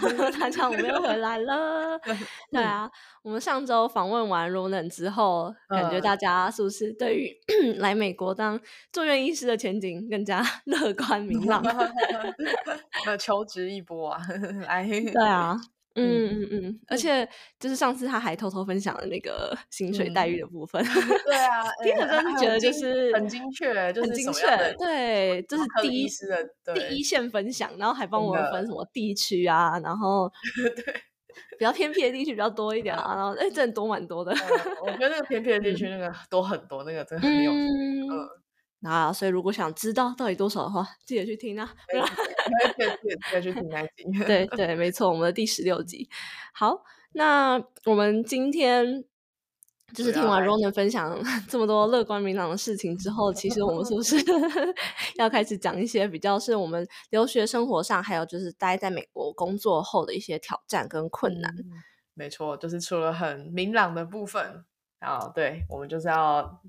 大家我们又回来了。对啊，我们上周访问完 Ronan 之后，感觉大家是不是对于 来美国当住院医师的前景更加 乐观明朗？那求职一波啊，来，对啊。嗯嗯嗯，而且就是上次他还偷偷分享了那个 薪水待遇的部分。对啊，听着真的觉得就是很精确，就是很精确。对，这是第一的第一线分享，然后还帮我们分什么地区啊，然后 对 比较偏僻的地区比较多一点啊，然后哎，真的多蛮多的。我觉得那个偏僻的地区那个多很多，那个真的很有趣。嗯。啊，所以如果想知道到底多少的话，记得去听啊！记得记得去听那集。对对，没错，我们的第十六集。好，那我们今天就是听完 Ronan 分享 这么多乐观明朗的事情之后，其实我们是不是 要开始讲一些比较是我们留学生活上，还有就是待在美国工作后的一些挑战跟困难？没错，就是除了很明朗的部分啊，对我们就是要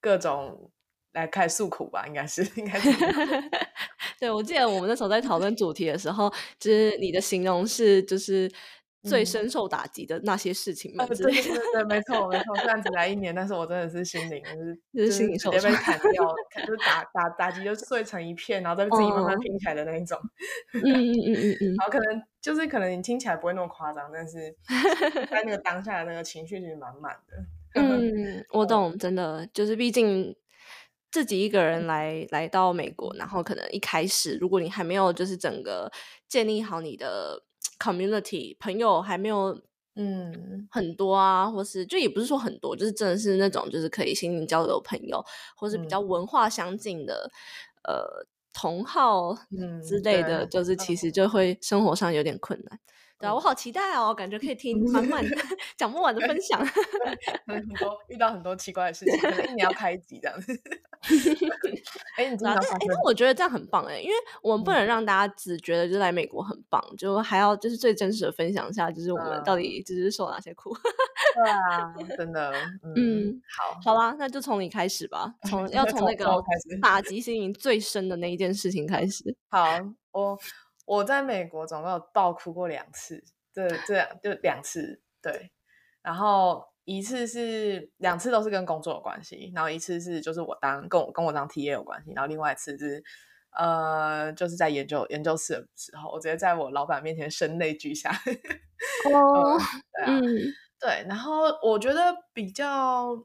各种。来开诉苦吧，应该是，应该是。对，我记得我们那时候在讨论主题的时候，就是你的形容是，就是最深受打击的那些事情嘛。对对对，没错没错。虽然只来一年，但是我真的是心灵就是 就是心灵受直接被砍掉，就是打打打击就碎成一片，然后再自己慢慢拼起来的那一种。嗯嗯嗯嗯嗯。然后可能就是可能你听起来不会那么夸张，但是 在那个当下的那个情绪其实满满的。嗯，我懂，真的就是毕竟。自己一个人来来到美国，然后可能一开始，如果你还没有就是整个建立好你的 community 朋友还没有嗯。很多啊，或是就也不是说很多，就是真的是那种就是可以心灵交流朋友，或是比较文化相近的呃同好之类的，就是其实。就会生活上有点困难。对啊，我好期待哦，感觉可以听满满 讲不完的分享，很多遇到很多奇怪的事情，可能一年要 开一集这样子。哎，你知道？哎，那我觉得这样很棒哎，因为我们不能让大家只觉得就来美国很棒，就还要就是最真实的分享一下，就是我们到底就是受哪些苦。对啊，真的。嗯，好，好啦，那就从你开始吧，从要从那个打击心灵最深的那一件事情开始。好，我。我在美国总共有爆哭过两次，这这两就两次，对。然后一次是两次都是跟工作有关系，然后一次是就是我当跟我跟我当 T A 有关系，然后另外一次是呃就是在研究研究室的时候，我直接在我老板面前声泪俱下。哦，对啊，对。然后我觉得比较。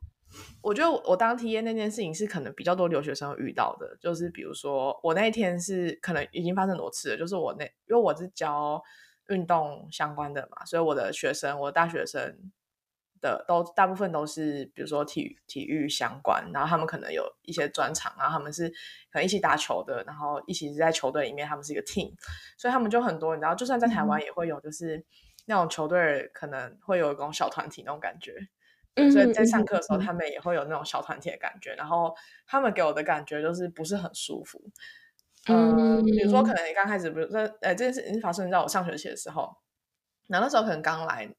我觉得我当 T A 那件事情是可能比较多留学生遇到的，就是比如说我那一天是可能已经发生很多次了，就是我那因为我是教运动相关的嘛，所以我的学生，我大学生的都大部分都是比如说体育体育相关，然后他们可能有一些专长，然后他们是可能一起打球的，然后一起在球队里面，他们是一个 team，所以他们就很多，你知道，就算在台湾也会有，就是那种球队可能会有一种小团体那种感觉。所以在上课的时候，他们也会有那种小团体的感觉，然后他们给我的感觉就是不是很舒服。嗯，比如说可能你刚开始，比如说呃这件事情发生在我上学期的时候，那那时候可能刚来，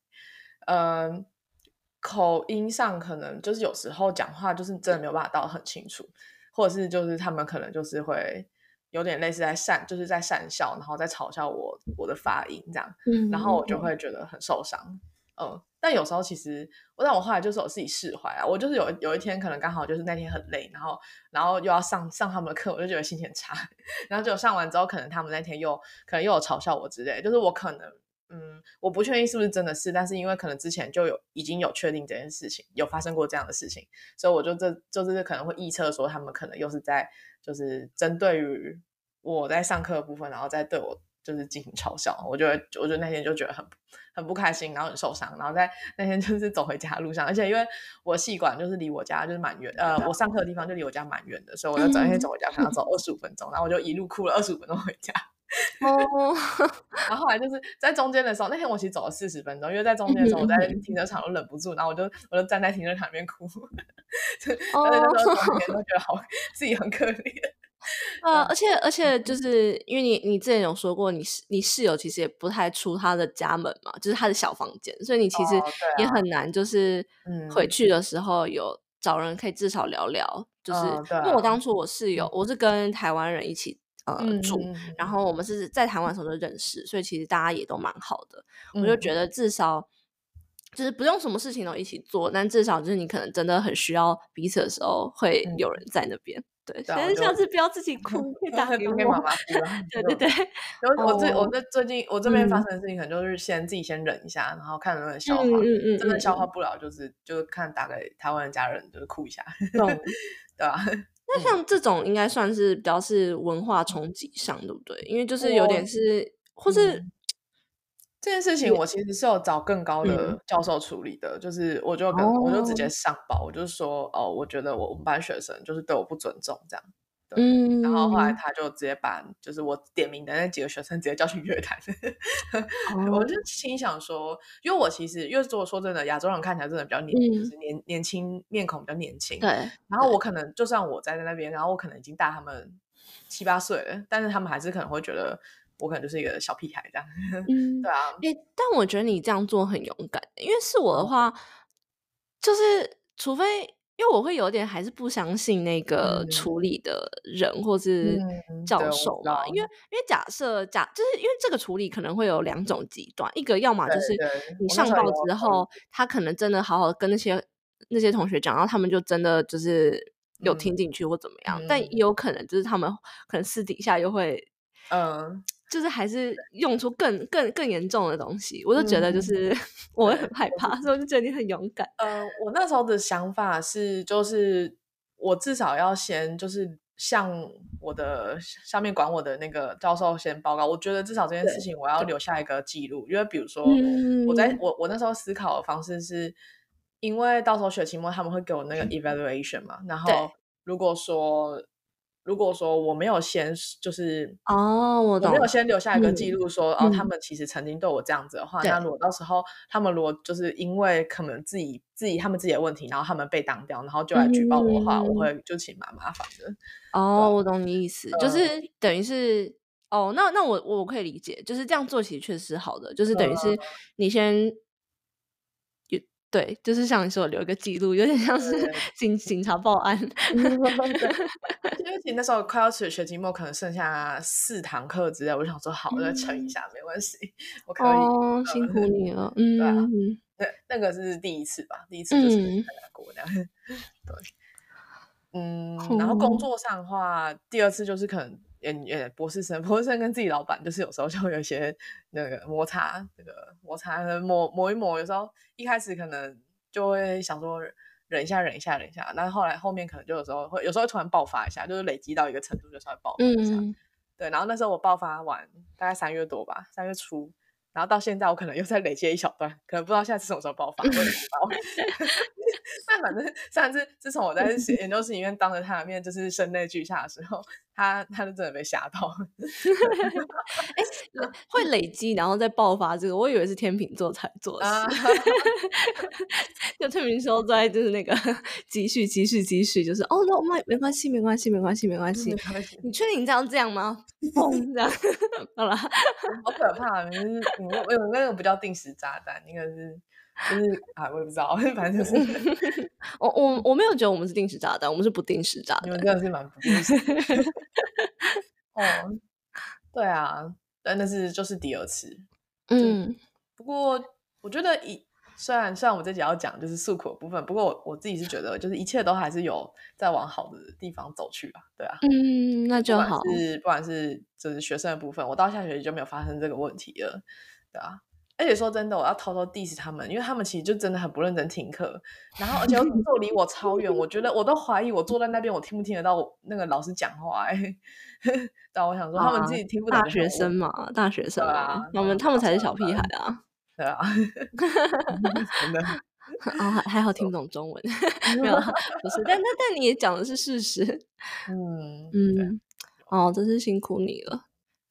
嗯，口音上可能就是有时候讲话就是真的没有办法道很清楚，或者是就是他们可能就是会有点类似在讪，就是在讪笑，然后在嘲笑我我的发音这样，然后我就会觉得很受伤。嗯，嗯但有时候其实，我但我后来就是我自己释怀啊。我就是有有一天可能刚好就是那天很累，然后然后又要上上他们的课，我就觉得心情差。然后就上完之后，可能他们那天又可能又有嘲笑我之类，就是我可能嗯，我不确定是不是真的是，但是因为可能之前就有已经有确定这件事情有发生过这样的事情，所以我就这就是可能会预测说他们可能又是在就是针对于我在上课的部分，然后再对我。就是进行嘲笑，我就会我就那天就觉得很很不开心，然后很受伤，然后在那天就是走回家的路上，而且因为我系馆就是离我家就是蛮远，呃，我上课的地方就离我家蛮远的，所以我就整天走回家可能走二十五分钟，然后我就一路哭了二十五分钟回家。哦，然后后来就是在中间的时候，那天我其实走了四十分钟，因为在中间的时候我在停车场都忍不住，然后我就我就站在停车场里面哭，哦，那时候中间都觉得好自己很可怜。呃，而且而且就是因为你你之前有说过，你室你室友其实也不太出他的家门嘛，就是他的小房间，所以你其实也很难就是回去的时候有找人可以至少聊聊，就是因为我当初我室友我是跟台湾人一起。呃，住，然后我们是在台湾时候就认识，所以其实大家也都蛮好的。我就觉得至少就是不用什么事情都一起做，但至少就是你可能真的很需要彼此的时候，会有人在那边。对，反正下次不要自己哭，可以打给妈妈哭。对对对。然后我最我在最近我这边发生的事情，可能就是先自己先忍一下，然后看能不能消化。嗯嗯真的消化不了，就是就看打给台湾的家人，就是哭一下。对 吧？那像这种应该算是比较是文化冲击上，对不对？因为就是有点是，或是这件事情，我其实是有找更高的教授处理的，就是我就跟我就直接上报，我就说哦，我觉得我们班学生就是对我不尊重这样。嗯，然后后来他就直接把就是我点名的那几个学生直接叫去约谈，我就心想说，因为我其实因为如果说真的，亚洲人看起来真的比较年，就是年年轻面孔比较年轻，对。然后我可能就算我在那边，然后我可能已经大他们七八岁了，但是他们还是可能会觉得我可能就是一个小屁孩这样。嗯，对啊。诶，但我觉得你这样做很勇敢，因为是我的话，就是除非。因为我会有点还是不相信那个处理的人或是教授嘛，因为因为假设假就是因为这个处理可能会有两种极端，一个要么就是你上报之后，他可能真的好好跟那些那些同学讲，然后他们就真的就是有听进去或怎么样，但也有可能就是他们可能私底下又会嗯。就是还是用出更更更严重的东西，我就觉得就是我会很害怕，所以我就觉得你很勇敢。呃，我那时候的想法是，就是我至少要先就是向我的下面管我的那个教授先报告。我觉得至少这件事情我要留下一个记录，因为比如说我在我我那时候思考的方式是，因为到时候学期末他们会给我那个 evaluation 嘛，然后如果说。如果说我没有先就是哦，我没有先留下一个记录说哦，他们其实曾经对我这样子的话，那如果到时候他们如果就是因为可能自己自己他们自己的问题，然后他们被挡掉，然后就来举报我的话，我会就其实蛮麻烦的。哦，我懂你意思，就是等于是哦，那那我我可以理解，就是这样做其实确实是好的，就是等于是你先。对，就是像你说留一个记录，有点像是 警警察报案。因为其实那时候快要学学期末，可能剩下四堂课之类，我想说好，再撑一下，没关系，我可以。哦，辛苦你了，嗯，对啊，那那个是第一次吧，第一次就是很难过这样。对，嗯，然后工作上的话，第二次就是可能。也也博士生，博士生跟自己老板就是有时候就会有一些那个摩擦，那个摩擦磨磨一磨，有时候一开始可能就会想说忍一下，忍一下，忍一下，但后来后面可能就有时候会，有时候会突然爆发一下，就是累积到一个程度就稍微爆发一下。对，然后那时候我爆发完大概三月多吧，三月初。然后到现在，我可能又在累积一小段，可能不知道下次什么时候爆发，我也不知道。但反正上次自从我在 研究室里面当着他的面就是声泪俱下的时候，他他就真的被吓到。哎，会累积然后再爆发，这个我以为是天秤座才做事。就天秤座在就是那个积蓄积蓄积蓄，就是哦，no，没没关系，没关系，没关系，没关系。你确定你这样这样吗？嘣，这样好了，好可怕，就是。我有那个不叫定时炸弹，应该是就是啊，我也不知道，反正就是我我我没有觉得我们是定时炸弹，我们是不定时炸弹，你们真的是蛮不定时。哦，对啊，但那是就是第二次，嗯，不过我觉得一虽然虽然我这集要讲就是诉苦的部分，不过我我自己是觉得就是一切都还是有在往好的地方走去吧，对啊，嗯，那就好，是不管是就是学生的部分，我到下学期就没有发生这个问题了。对啊，而且说真的，我要偷偷 diss 他们，因为他们其实就真的很不认真听课，然后而且又坐离我超远，我觉得我都怀疑我坐在那边，我听不听得到那个老师讲话、欸。但我想说，他们自己听不懂、大学生嘛，大学生啊，他们他们才是小屁孩啊。对啊，真的。哦，还还好听不懂中文，没有，不是，但但但你也讲的是事实，嗯嗯，哦，真是辛苦你了，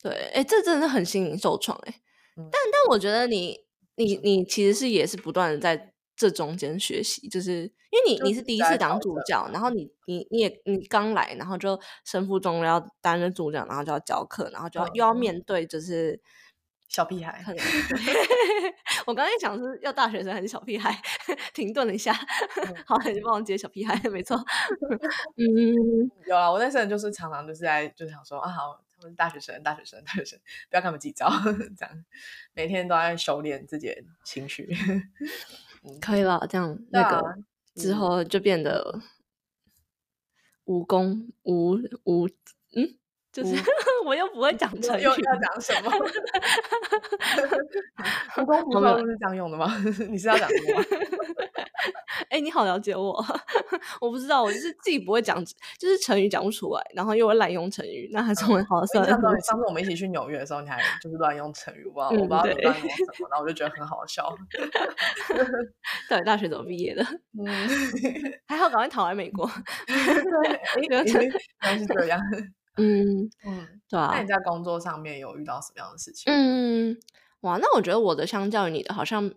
对，哎，这真的是很心灵受创，哎，但但我觉得你你你其实是也是不断的在这中间学习，就是因为你你是第一次当主教，然后你你你也你刚来，然后就身负重要担任主教，然后就要教课，然后就要又要面对就是。小屁孩，我刚才讲是要大学生还是小屁孩？停顿了一下，好，你帮我接小屁孩，没错。嗯，有啊，我那时候就是常常就是在就是想说啊，好，他们是大学生，大学生，大学生，不要他们计较，这样每天都在修炼自己的情绪。可以了，这样那个之后就变得无功无无嗯。就是 我又不会讲成语，又要讲什么？无功不受是这样用的吗？你是要讲什么？哎，你好了解我，我不知道，我就是自己不会讲，就是成语讲不出来，然后又会滥用成语，那还中文好算。上次上次我们一起去纽约的时候，你还就是乱用成语，我不知道我不知道你乱用什么，然后我就觉得很好笑。到底大学怎么毕业的？嗯，还好赶快逃来美国。对，原来是这样。嗯嗯，对啊。那你在工作上面有遇到什么样的事情？嗯，哇，那我觉得我的相较于你的，好像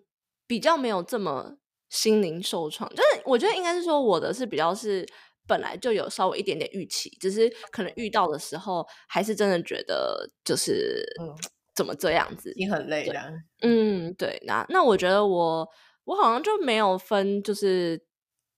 比较没有这么心灵受创。就是我觉得应该是说，我的是比较是本来就有稍微一点点预期，只是可能遇到的时候，还是真的觉得就是怎么这样子，你很累的。嗯，对。那那我觉得我我好像就没有分，就是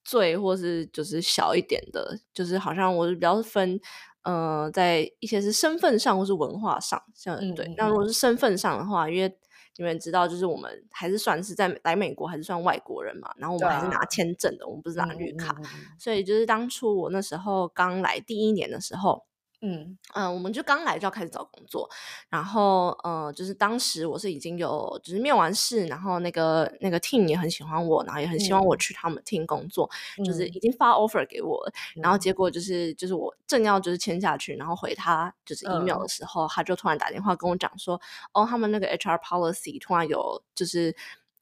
最或是就是小一点的，就是好像我是比较分。呃，在一些是身份上或是文化上，像对，那如果是身份上的话，因为你们知道，就是我们还是算是在来美国还是算外国人嘛，然后我们还是拿签证的，我们不是拿绿卡，所以就是当初我那时候刚来第一年的时候。嗯。嗯，我们就刚来就要开始找工作，然后呃，就是当时我是已经有就是面完试，然后那个那个 team 也很喜欢我，然后也很希望我去他们 team 工作，就是已经发 offer 给我，然后结果就是就是我正要就是签下去，然后回他就是 email 的时候，他就突然打电话跟我讲说，哦，他们那个 HR policy 突然有就是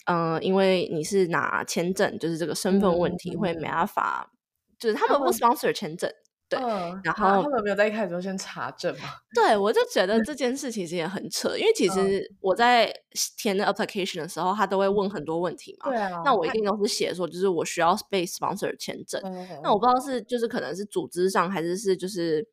嗯，因为你是拿签证，就是这个身份问题会没办法，就是他们不 sponsor 签证。对，然后他们没有在一开始就先查证嘛？对，我就觉得这件事其实也很扯，因为其实我在填的 application 的时候，他都会问很多问题嘛。对啊，那我一定都是写说，就是我需要被 sponsor 签证。那我不知道是就是可能是组织上，还是是就是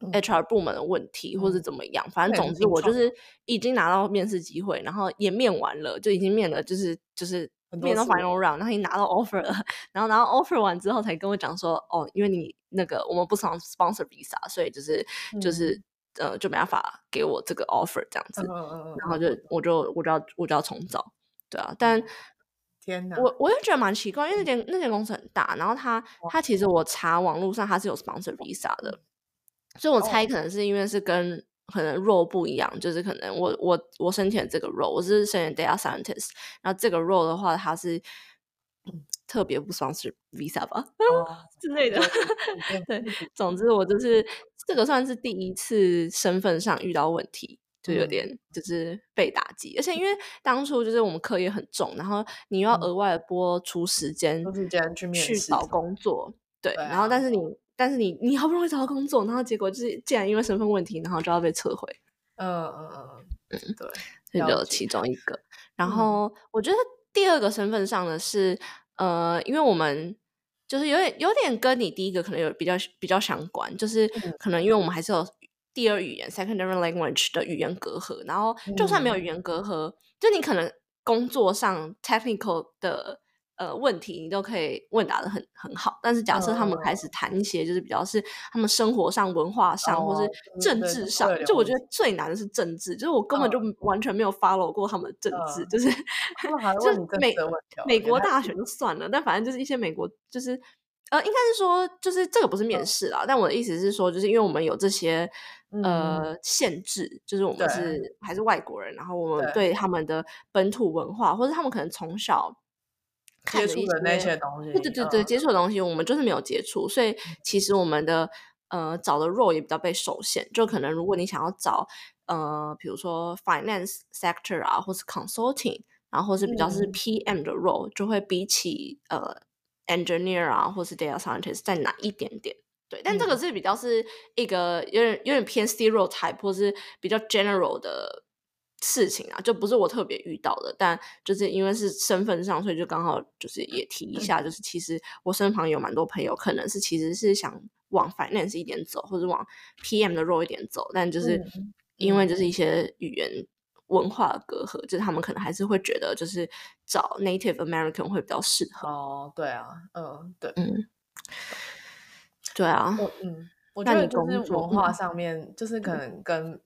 HR 部门的问题，或是怎么样。反正总之，我就是已经拿到面试机会，然后也面完了，就已经面了，就是就是。面到 final round，然后已经拿到 offer 了，然后拿到 offer 完之后才跟我讲说，哦，因为你那个我们不常 sponsor visa，所以就是就是呃就没办法给我这个 offer 这样子，然后就我就我就要我就要重找，对啊，但天哪，我我也觉得蛮奇怪，因为那间那间公司很大，然后他他其实我查网络上他是有 sponsor visa 的，所以我猜。可能是因为是跟。可能 role 不一样，就是可能我我我申请这个 role，我是申请 data scientist，然后这个 role 的话，它是特别不爽是 visa 吧之类的。对，总之我就是这个算是第一次身份上遇到问题，就有点就是被打击，而且因为当初就是我们课业很重，然后你又要额外拨出时间去找工作，对，然后但是你。但是你你好不容易找到工作，然后结果就是竟然因为身份问题，然后就要被撤回。嗯嗯嗯嗯，对，这就其中一个。然后我觉得第二个身份上的是，呃，因为我们就是有点有点跟你第一个可能有比较比较相关，就是可能因为我们还是有第二语言 （secondary language） 的语言隔阂。然后就算没有语言隔阂，就你可能工作上 technical 的。呃，问题你都可以问答的很很好，但是假设他们开始谈一些，就是比较是他们生活上、文化上，或是政治上，就我觉得最难的是政治，就是我根本就完全没有 follow 过他们的政治，就是就美美国大选就算了，但反正就是一些美国，就是呃，应该是说，就是这个不是面试啦，但我的意思是说，就是因为我们有这些呃限制，就是我们是还是外国人，然后我们对。对他们的本土文化，或者他们可能从小看的一接触的那些些东西，对对对对，嗯接触的东西我们就是没有接触，所以其实我们的呃找的 role 也比较被受限。就可能如果你想要找呃，比如说 finance sector 啊，或是 consulting，然后或是比较是嗯 PM 的 role，就会比起呃 engineer 啊，或是 data scientist 再难一点点。对，但这个嗯是比较是一个有点有点偏 stereotype 或是比较 general 的事情啊，就不是我特别遇到的，但就是因为是身份上，所以就刚好就是也提一下，就是其实我身旁有蛮多朋友，可能是其实是想往 finance 一点走，或者往 PM 的 role 一点走，但就是嗯因为就是一。些语言文化的隔阂，就是他们可能还是会觉得就是找 Native American 会比较适合。哦，对啊，嗯，对，嗯，对啊，我嗯，我觉得就是文化。嗯上面，就是可能跟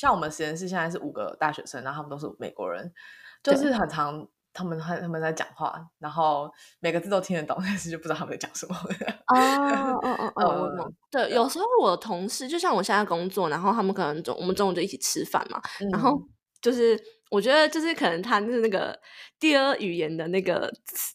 像我们实验室现在是五个大学生，然后他们都是美国人，就是很常他们他他们在讲话，然后每个字都听得懂，但是就不知道他们在讲什么。哦哦哦哦。对，有时候我的同事，就像我现在工作，然后他们可能中我们中午就一起吃饭嘛，然后嗯就是我觉得就是可能他就是那个第二语言的那个词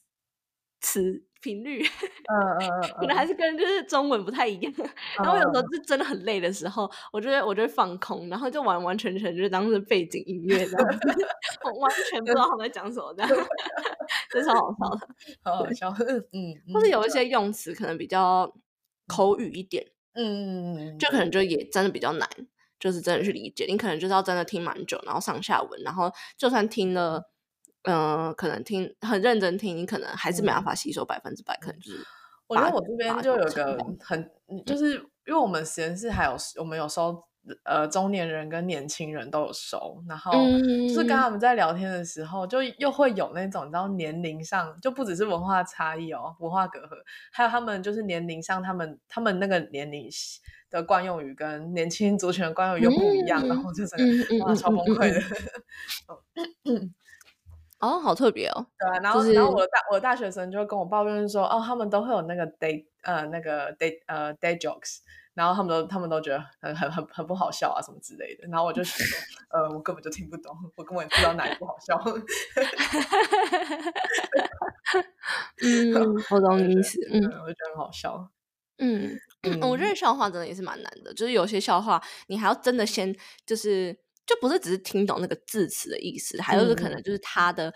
词频率，嗯嗯嗯可能还是跟就是中文不太一样。然后有时候是真的很累的时候，我就会我就会放空，然后就完完全全就是当是背景音乐这样子，我完全不知道他们在讲什么，这样，真超好笑的。好好笑，嗯，或是有一些用词可能比较口语一点，嗯，就可能就也真的比较难，就是真的去理解。你可能就是要真的听蛮久，然后上下文，然后就算听了，嗯、可能听很认真听，你可能还是没办法吸收百分之百，可能就是我觉得我这边就有个很，就是因为我们实验室还有我们有收呃中年人跟年轻人都有收，然后就是跟嗯他们在聊天的时候，就又会有那种你知道年龄上就不只是文化差异哦，文化隔阂，还有他们就是年龄上他们他们那个年龄的惯用语跟年轻族群的惯用语又不一样，然后就整个、哇超崩溃的。哦，好特别哦，对啊，然后、就是然后我的大我的大学生就会跟我抱怨说，哦，他们都会有那个 day 呃那个 day 呃 day jokes，然后他们都他们都觉得很很很很不好笑啊什么之类的，然后我就想说，呃，我根本就听不懂，我根本不知道哪里不好笑。嗯，我懂你意思，嗯嗯，我就觉得很好笑。嗯。嗯，我觉得笑话真的也是蛮难的，就是有些笑话你还要真的先就是就不是只是听懂那个字词的意思，还有就是可嗯能就是它的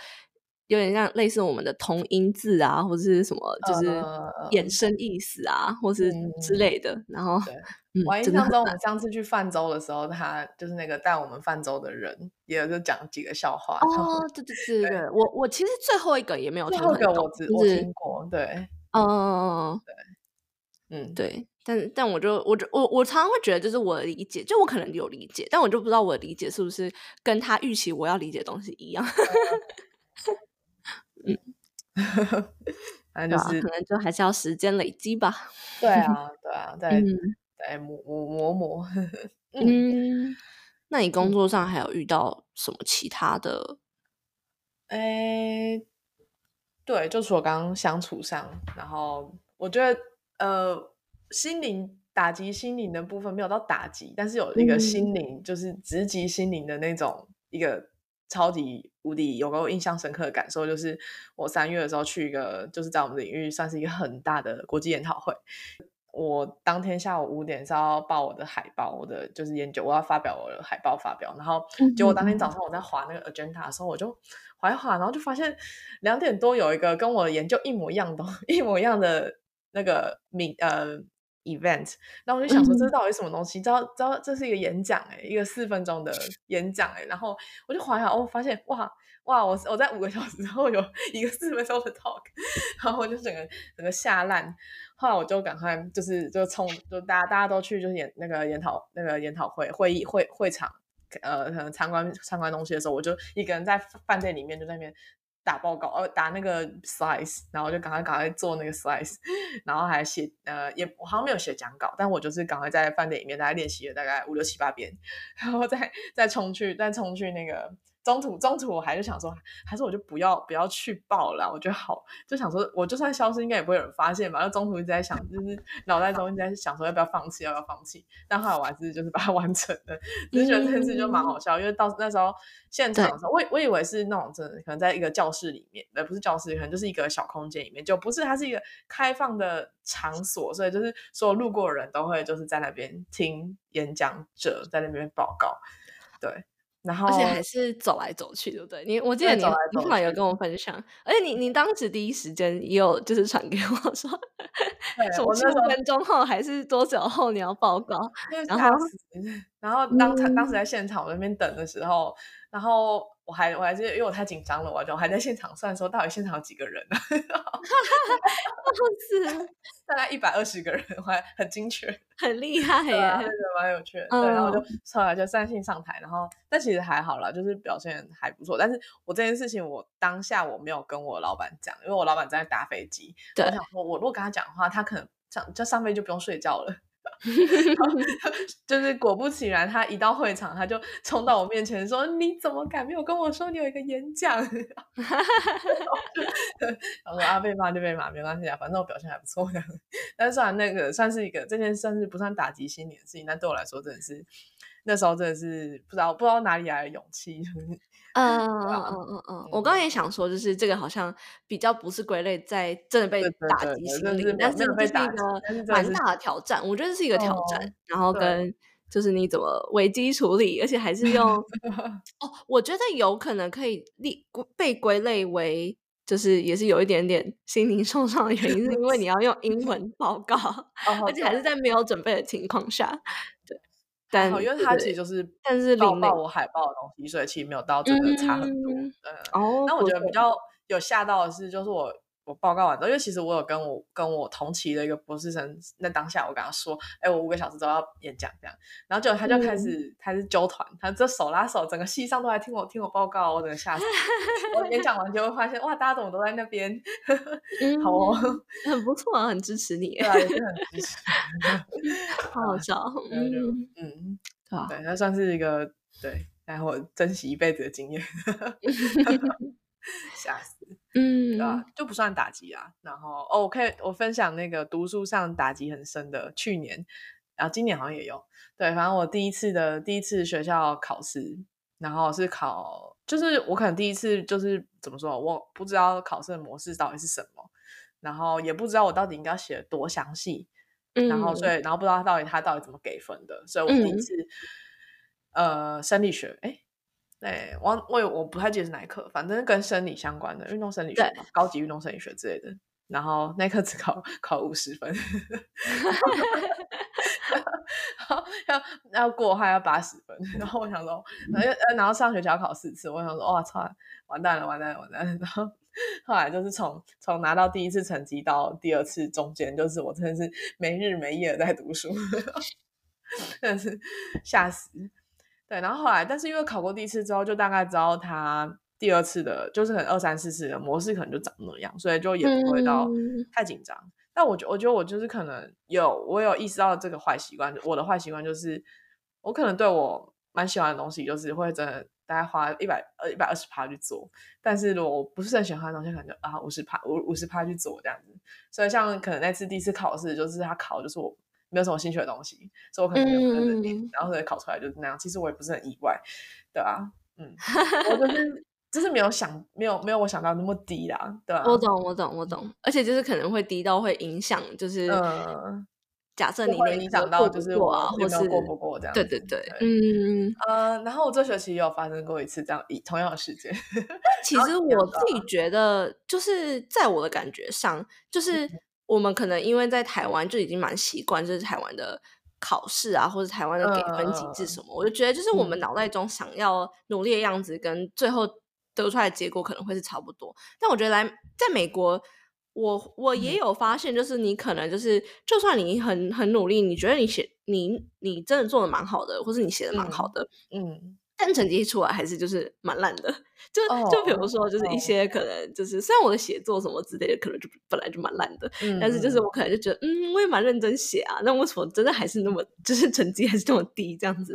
有点像类似我们的同音字啊，或者是什么就是呃衍生意思啊，或是之嗯类的。然后对嗯我，还印象中，我们上次去泛舟的时候，他就是那个带我们泛舟的人，也有就讲几个笑话。哦，对对对对对，我我其实最后一个也没有最后一个我只我就是听过，对，嗯嗯嗯嗯，对，但但我就我就我我常常会觉得，就是我的理解，就我可能有理解，但我就不知道我的理解是不是跟他预期我要理解的东西一样，对吧？反正就是可能就还是要时间累积吧。对啊，对啊，在嗯在磨磨磨磨。嗯，那你工作上还有遇到什么其他的？诶，对，就除了刚刚相处上，然后我觉得呃，心灵打击心灵的部分没有到打击，但是有一个嗯心灵，就是直击心灵的那种一个超级无敌有个印象深刻的感受，就是我三月的时候去一个，就是在我们领域算是一个很大的国际研讨会。我当天下午五点是要报我的海报，我的就是研究，我要发表我的海报发表。然后结果当天早上我在划那个 agenda 的时候，我就划一划，然后就发现两点多有一个跟我的研究一模一样的、一模一样的那个名呃 event。然后我就想说，这到底是什么东西？知道知道这是一个演讲哎、一个四分钟的演讲哎、然后我就划一划，哦，发现哇。哇！我我在五个小时后有一个四分钟的 talk，然后我就整个整个吓烂。后来我就赶快就是就冲就大家大家都去就是研那个研讨那个研讨会会议会会场呃可能参观参观东西的时候，我就一个人在饭店里面就在那边打报告，呃打那个 slice，然后就赶快赶快做那个 slice，然后还写呃也我好像没有写讲稿，但我就是赶快在饭店里面大概练习了大概五六七八遍，然后再再冲去再冲去那个。中途中途我还是想说，还是我就不要不要去报了，我觉得好，就想说我就算消失，应该也不会有人发现吧。那中途一直在想，就是脑袋中一直在想说要不要放弃，要不要放弃。但后来我还是就是把它 完成了，只是觉得这件事就蛮好笑，因为到那时候现场的时候，我我以为是那种真的可能在一个教室里面，呃，不是教室，可能就是一个小空间里面，就不是它是一个开放的场所，所以就是所有路过的人都会就是在那边听演讲者在那边报告，对。然后，而且还是走来走去，对不对？你我记得你你后来有跟我分享，而且你你当时第一时间也有就是传给我说，我十五分钟后还是多久后你要报告？然后然后当当时在现场那边等的时候，然后。我还我还是因为我太紧张了，我就还在现场算说到底现场有几个人呢？是大概一百二十个人，我还很精确，很厉害耶，蛮有趣的。对，然后就后来就三性上台，然后但其实还好了，就是表现还不错。但是我这件事情我当下我没有跟我老板讲，因为我老板在搭飞机，我想说我如果跟他讲的话，他可能上就上飞机就不用睡觉了。就是果不其然，他一到会场，他就冲到我面前说：“你怎么敢没有跟我说你有一个演讲？” 然后说：“啊，被骂就被骂，没关系啊，反正我表现还不错。”但是虽然那个算是一个这件，算是不算打击心理的事情，但对我来说真的是那时候真的是不知道不知道哪里来的勇气。嗯嗯嗯嗯嗯，我刚刚也想说，就是这个好像比较不是归类在真的被打击心理，但是这是一个蛮大的挑战。我觉得是一个挑战，然后跟就是你怎么危机处理，而且还是用 哦，我觉得有可能可以立被归类为就是也是有一点点心灵受伤的原因，是因为你要用英文报告，而且还是在没有准备的情况下。但因为它其实就是，但是领到我海报的东西，所以其实没有到真的差很多。嗯，哦，那我觉得比较有吓到的是，就是我。我报告完之后，因为其实我有跟我跟我同期的一个博士生，那当下我跟他说，哎，我五个小时都要演讲这样，然后就他就开始开始揪团，他这手拉手，整个系上都来听我听我报告，我整个吓死。我演讲完就会发现，哇，大家怎么都在那边？好哦，很不错啊，很支持你，对啊，也是很支持，好好笑，嗯嗯，对，那算是一个对，然后珍惜一辈子的经验。吓死，嗯，对吧？就不算打击啊。然后哦，我可以我分享那个读书上打击很深的，去年，然后今年好像也有。对，反正我第一次的第一次学校考试，然后是考，就是我可能第一次就是怎么说，我不知道考试的模式到底是什么，然后也不知道我到底应该写多详细，然后所以然后不知道到底他到底怎么给分的，所以我第一次，呃，生理学，哎。对，我我我不太记得是哪一课，反正跟生理相关的运动生理学、高级运动生理学之类的。然后那科只考考五十分，要要过还要八十分。然后我想说，然后然后上学期要考四次，我想说，哇操，完蛋了，完蛋了，完蛋了。然后后来就是从从拿到第一次成绩到第二次中间，就是我真的是没日没夜的在读书，真的是吓死。对，然后后来，但是因为考过第一次之后，就大概知道他第二次的，就是可能二三四次的模式可能就长那样，所以就也不会到太紧张。但我觉，我觉得我就是可能有，我有意识到这个坏习惯。我的坏习惯就是，我可能对我蛮喜欢的东西，就是会真的大概花一百呃一百二十趴去做。但是如果我不是很喜欢的东西，可能就啊五十趴五五十趴去做这样子。所以像可能那次第一次考试，就是他考就是我。没有什么兴趣的东西，所以我可能没有认真然后所以考出来就是那样。其实我也不是很意外，对啊，嗯，我就是就是没有想，没有没有我想到那么低啦，对吧？我懂，我懂，我懂。而且就是可能会低到会影响，就是假设你影响到就是我或是过不过这样。对对对，嗯呃，然后我这学期也有发生过一次这样以同样的事件。其实我自己觉得，就是在我的感觉上，就是。我们可能因为在台湾就已经蛮习惯，就是台湾的考试啊，或者台湾的给分机制什么，我就觉得就是我们脑袋中想要努力的样子，跟最后得出来的结果可能会是差不多。但我觉得来在美国，我我也有发现，就是你可能就是就算你很很努力，你觉得你写你你真的做的蛮好的，或是你写的蛮好的，嗯。但成绩出来还是就是蛮烂的，就就比如说就是一些可能就是虽然我的写作什么之类的可能就本来就蛮烂的，但是就是我可能就觉得嗯我也蛮认真写啊，那为什么真的还是那么就是成绩还是那么低这样子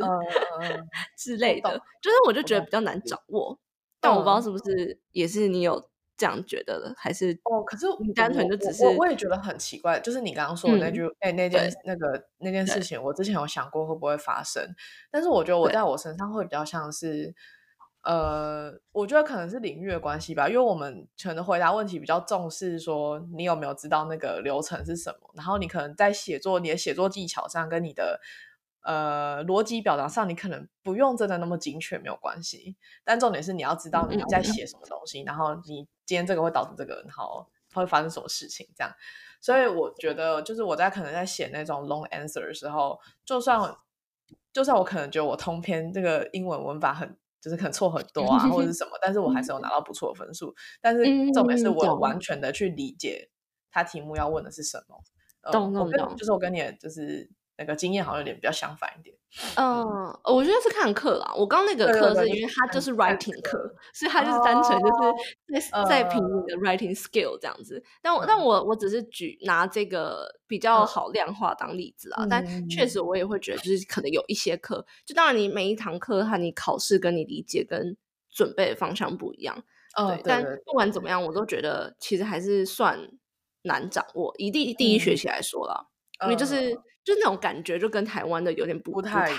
之类的，就是我就觉得比较难掌握。但我不知道是不是也是你有这样觉得的，还是哦，可是你单纯就只是我我也觉得很奇怪，就是你刚刚说的那句，哎、那件那个那件事情，我之前有想过会不会发生，但是我觉得我在我身上会比较像是，呃，我觉得可能是领域的关系吧，因为我们可能回答问题比较重视说你有没有知道那个流程是什么，然后你可能在写作你的写作技巧上跟你的。呃，逻辑表达上你可能不用真的那么精确，没有关系。但重点是你要知道你在写什么东西，然后你今天这个会导致这个，然后它会发生什么事情，这样。所以我觉得，就是我在可能在写那种 long answer 的时候，就算就算我可能觉得我通篇这个英文文法很，就是可能错很多啊，或者是什么，但是我还是有拿到不错的分数。但是重点是我完全的去理解他题目要问的是什么。懂懂懂，就是我跟你就是。那个经验好像有点比较相反一点。嗯，我觉得是看课啦。我刚那个课是因为它就是 writing 课，所以它就是单纯就是在在评你的 writing skill 这样子。但我但我我只是举拿这个比较好量化当例子啊。但确实我也会觉得，就是可能有一些课，就当然你每一堂课和你考试跟你理解跟准备的方向不一样。对，但不管怎么样，我都觉得其实还是算难掌握。以第第一学期来说啦，因为就是。就那种感觉，就跟台湾的有点不不太一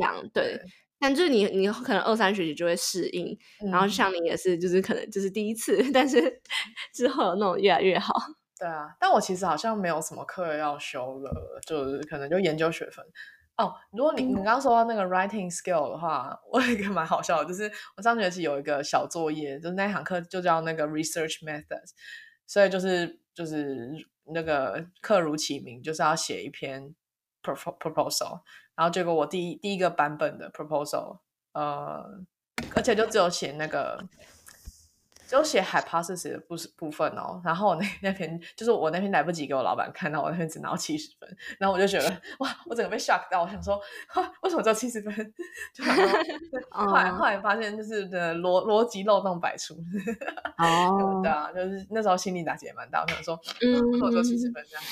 样，对。但就是你，你可能二三学期就会适应，然后像你也是，就是可能就是第一次，但是 之后那种越来越好。对啊，但我其实好像没有什么课要修了，就是可能就研究学分。哦，如果你你刚刚说到那个 writing skill 的话，我有一个蛮好笑的，就是我上学期有一个小作业，就是那堂课就叫那个 research methods，所以就是就是那个课如其名，就是要写一篇。proposal，然后结果我第一第一个版本的 proposal，呃，而且就只有写那个，只有写 hypothesis 的部部分哦。然后我那那篇就是我那篇来不及给我老板看到，我那篇只拿到七十分。然后我就觉得哇，我整个被 shock 到，我想说，为什么只有七十分？就 后来后来发现就是的逻逻辑漏洞百出。哦，对啊，就是那时候心理打击也蛮大，我想说，嗯，为什么只有七十分这样？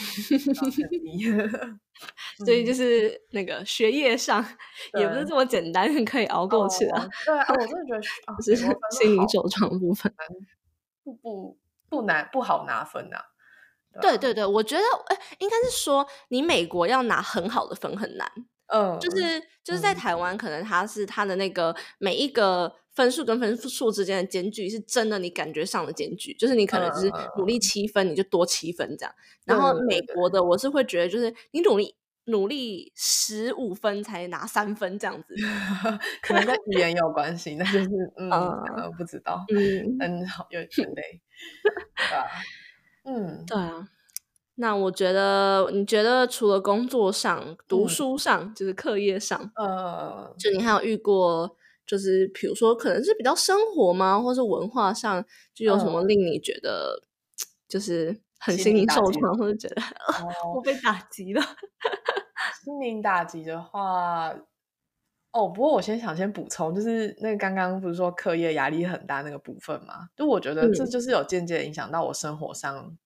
很低。所以就是那个学业上 也不是这么简单可以熬过去的。对啊，我真的觉得是心灵手创部分，不不不难不好拿分呐。对对对，我觉得哎，应该是说你美国要拿很好的分很难。嗯，就是就是在台湾，可能他是他的那个每一个。分数跟分数之间的间距是真的，你感觉上的间距，就是你可能只是努力七分，你就多七分这样。然后美国的我是会觉得，就是你努力努力十五分才拿三分这样子，可能跟语言有关系，那就是 嗯，不知道，嗯嗯，好有点 累，对啊，嗯，对啊。那我觉得，你觉得除了工作上、读书上，就是课业上，呃，就你还有遇过？就是比如说，可能是比较生活吗，或是文化上，就有什么令你觉得就是很心灵受创，或者觉得 我被打击了？心灵打击的话，哦，不过我先想先补充，就是那个刚刚不是说课业压力很大那个部分嘛？就我觉得这就是有间接影响到我生活上。